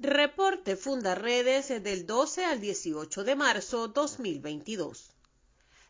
Reporte Fundaredes del 12 al 18 de marzo 2022.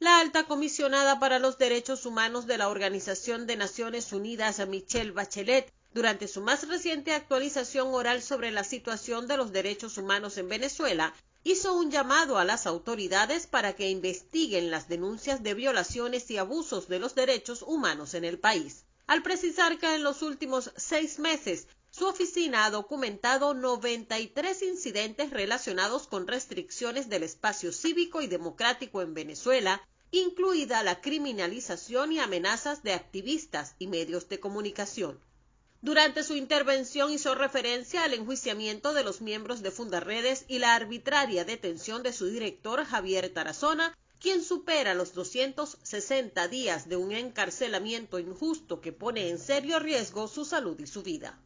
La alta comisionada para los derechos humanos de la Organización de Naciones Unidas, Michelle Bachelet, durante su más reciente actualización oral sobre la situación de los derechos humanos en Venezuela, hizo un llamado a las autoridades para que investiguen las denuncias de violaciones y abusos de los derechos humanos en el país, al precisar que en los últimos seis meses su oficina ha documentado 93 incidentes relacionados con restricciones del espacio cívico y democrático en Venezuela, incluida la criminalización y amenazas de activistas y medios de comunicación. Durante su intervención hizo referencia al enjuiciamiento de los miembros de Fundarredes y la arbitraria detención de su director Javier Tarazona, quien supera los 260 días de un encarcelamiento injusto que pone en serio riesgo su salud y su vida.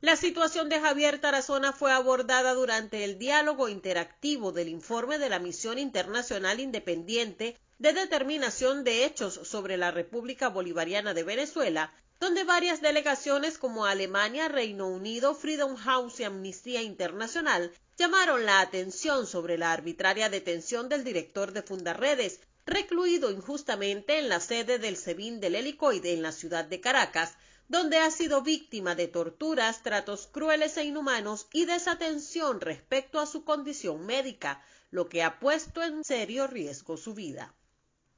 La situación de Javier Tarazona fue abordada durante el diálogo interactivo del informe de la Misión Internacional Independiente de Determinación de Hechos sobre la República Bolivariana de Venezuela, donde varias delegaciones como Alemania, Reino Unido, Freedom House y Amnistía Internacional llamaron la atención sobre la arbitraria detención del director de Fundarredes, recluido injustamente en la sede del SEBIN del Helicoide en la ciudad de Caracas, donde ha sido víctima de torturas, tratos crueles e inhumanos y desatención respecto a su condición médica, lo que ha puesto en serio riesgo su vida.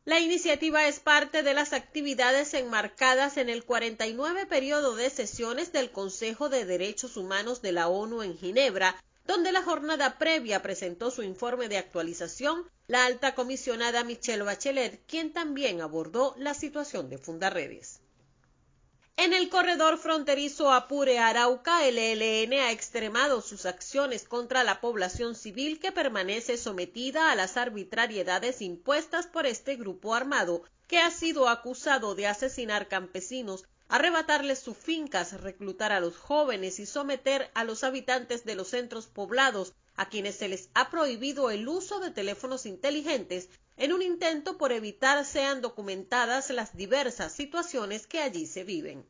La iniciativa es parte de las actividades enmarcadas en el 49 periodo de sesiones del Consejo de Derechos Humanos de la ONU en Ginebra, donde la jornada previa presentó su informe de actualización la alta comisionada Michelle Bachelet, quien también abordó la situación de Fundaredes. En el corredor fronterizo Apure-Arauca, el ELN ha extremado sus acciones contra la población civil que permanece sometida a las arbitrariedades impuestas por este grupo armado, que ha sido acusado de asesinar campesinos, arrebatarles sus fincas, reclutar a los jóvenes y someter a los habitantes de los centros poblados, a quienes se les ha prohibido el uso de teléfonos inteligentes, en un intento por evitar sean documentadas las diversas situaciones que allí se viven.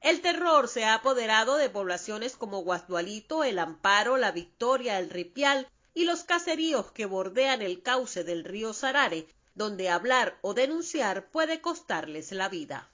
El terror se ha apoderado de poblaciones como Guasdualito, El Amparo, La Victoria, El Ripial y los caseríos que bordean el cauce del río Sarare, donde hablar o denunciar puede costarles la vida.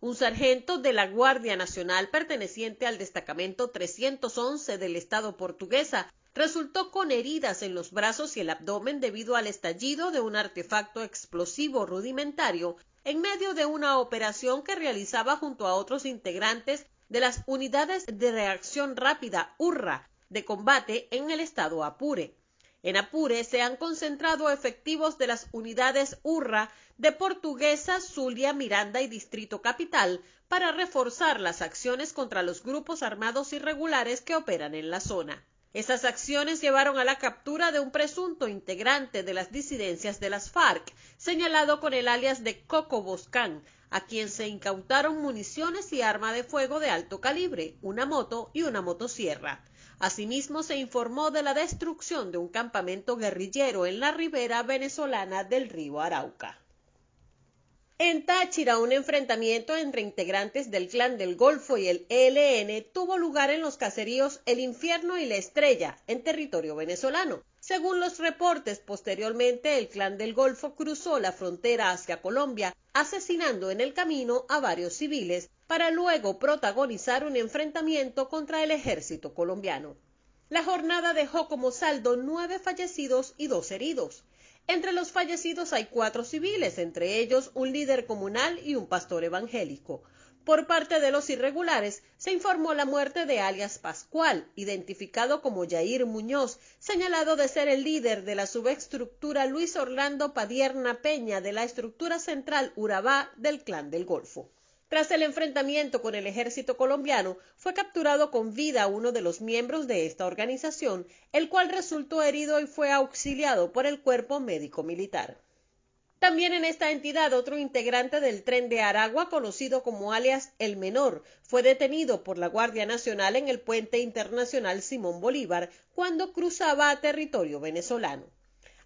Un sargento de la Guardia Nacional perteneciente al destacamento 311 del Estado portuguesa resultó con heridas en los brazos y el abdomen debido al estallido de un artefacto explosivo rudimentario en medio de una operación que realizaba junto a otros integrantes de las unidades de reacción rápida URRA de combate en el estado Apure. En Apure se han concentrado efectivos de las unidades URRA de Portuguesa, Zulia, Miranda y Distrito Capital para reforzar las acciones contra los grupos armados irregulares que operan en la zona. Esas acciones llevaron a la captura de un presunto integrante de las disidencias de las FARC, señalado con el alias de Coco Boscán, a quien se incautaron municiones y arma de fuego de alto calibre, una moto y una motosierra. Asimismo, se informó de la destrucción de un campamento guerrillero en la ribera venezolana del río Arauca. En Táchira, un enfrentamiento entre integrantes del Clan del Golfo y el ELN tuvo lugar en los caseríos El Infierno y La Estrella, en territorio venezolano. Según los reportes, posteriormente el Clan del Golfo cruzó la frontera hacia Colombia, asesinando en el camino a varios civiles, para luego protagonizar un enfrentamiento contra el ejército colombiano. La jornada dejó como saldo nueve fallecidos y dos heridos. Entre los fallecidos hay cuatro civiles, entre ellos un líder comunal y un pastor evangélico. Por parte de los irregulares, se informó la muerte de alias Pascual, identificado como Yair Muñoz, señalado de ser el líder de la subestructura Luis Orlando Padierna Peña de la estructura central Urabá del Clan del Golfo. Tras el enfrentamiento con el ejército colombiano, fue capturado con vida uno de los miembros de esta organización, el cual resultó herido y fue auxiliado por el cuerpo médico militar. También en esta entidad otro integrante del tren de Aragua, conocido como alias El Menor, fue detenido por la Guardia Nacional en el puente internacional Simón Bolívar cuando cruzaba a territorio venezolano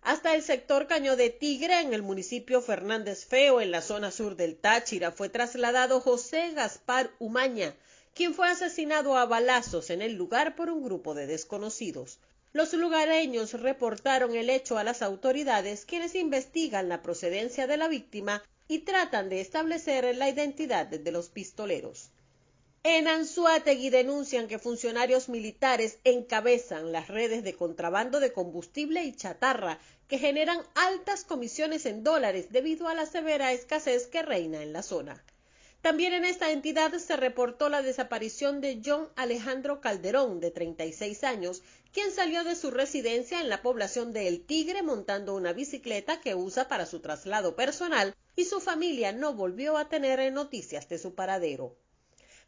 hasta el sector Caño de Tigre en el municipio Fernández Feo en la zona sur del Táchira fue trasladado José Gaspar Umaña, quien fue asesinado a balazos en el lugar por un grupo de desconocidos. Los lugareños reportaron el hecho a las autoridades, quienes investigan la procedencia de la víctima y tratan de establecer la identidad de los pistoleros. En Anzuategui denuncian que funcionarios militares encabezan las redes de contrabando de combustible y chatarra que generan altas comisiones en dólares debido a la severa escasez que reina en la zona. También en esta entidad se reportó la desaparición de John Alejandro Calderón, de 36 años, quien salió de su residencia en la población de El Tigre montando una bicicleta que usa para su traslado personal y su familia no volvió a tener noticias de su paradero.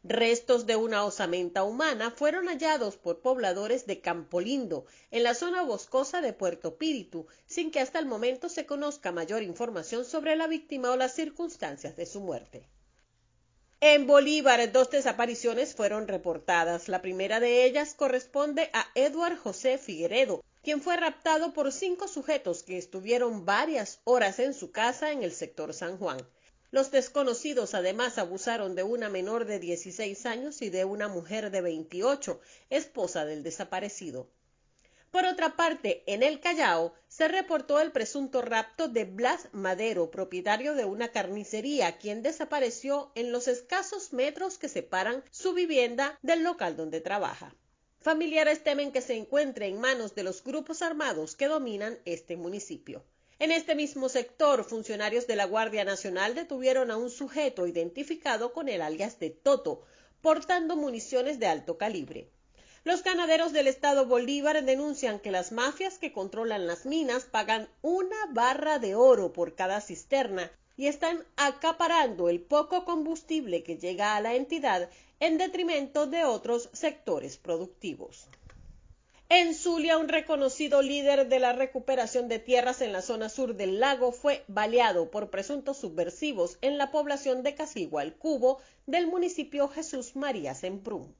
Restos de una osamenta humana fueron hallados por pobladores de Campolindo, en la zona boscosa de Puerto Píritu, sin que hasta el momento se conozca mayor información sobre la víctima o las circunstancias de su muerte. En Bolívar, dos desapariciones fueron reportadas. La primera de ellas corresponde a Edward José Figueredo, quien fue raptado por cinco sujetos que estuvieron varias horas en su casa en el sector San Juan. Los desconocidos además abusaron de una menor de 16 años y de una mujer de 28, esposa del desaparecido. Por otra parte, en el Callao se reportó el presunto rapto de Blas Madero, propietario de una carnicería, quien desapareció en los escasos metros que separan su vivienda del local donde trabaja. Familiares temen que se encuentre en manos de los grupos armados que dominan este municipio. En este mismo sector, funcionarios de la Guardia Nacional detuvieron a un sujeto identificado con el alias de Toto, portando municiones de alto calibre. Los ganaderos del estado Bolívar denuncian que las mafias que controlan las minas pagan una barra de oro por cada cisterna y están acaparando el poco combustible que llega a la entidad en detrimento de otros sectores productivos. En Zulia, un reconocido líder de la recuperación de tierras en la zona sur del lago fue baleado por presuntos subversivos en la población de Casigua, Cubo, del municipio Jesús María Semprún.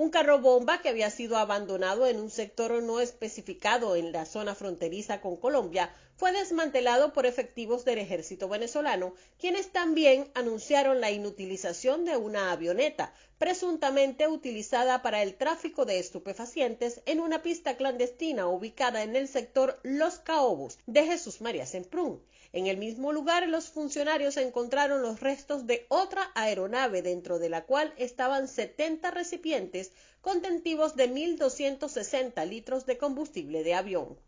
Un carro bomba que había sido abandonado en un sector no especificado en la zona fronteriza con Colombia fue desmantelado por efectivos del ejército venezolano, quienes también anunciaron la inutilización de una avioneta, presuntamente utilizada para el tráfico de estupefacientes en una pista clandestina ubicada en el sector Los Caobos de Jesús María Semprún. En el mismo lugar, los funcionarios encontraron los restos de otra aeronave dentro de la cual estaban 70 recipientes contentivos de 1.260 litros de combustible de avión.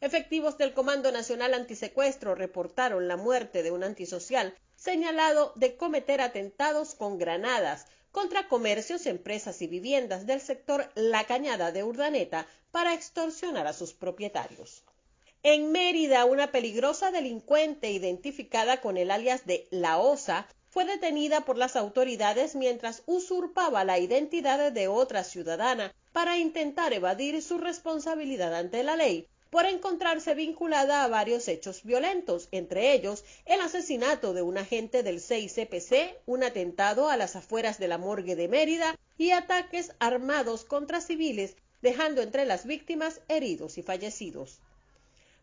Efectivos del Comando Nacional Antisecuestro reportaron la muerte de un antisocial señalado de cometer atentados con granadas contra comercios, empresas y viviendas del sector La Cañada de Urdaneta para extorsionar a sus propietarios. En Mérida, una peligrosa delincuente identificada con el alias de La Osa fue detenida por las autoridades mientras usurpaba la identidad de otra ciudadana para intentar evadir su responsabilidad ante la ley por encontrarse vinculada a varios hechos violentos, entre ellos el asesinato de un agente del 6CPC, un atentado a las afueras de la morgue de Mérida y ataques armados contra civiles, dejando entre las víctimas heridos y fallecidos.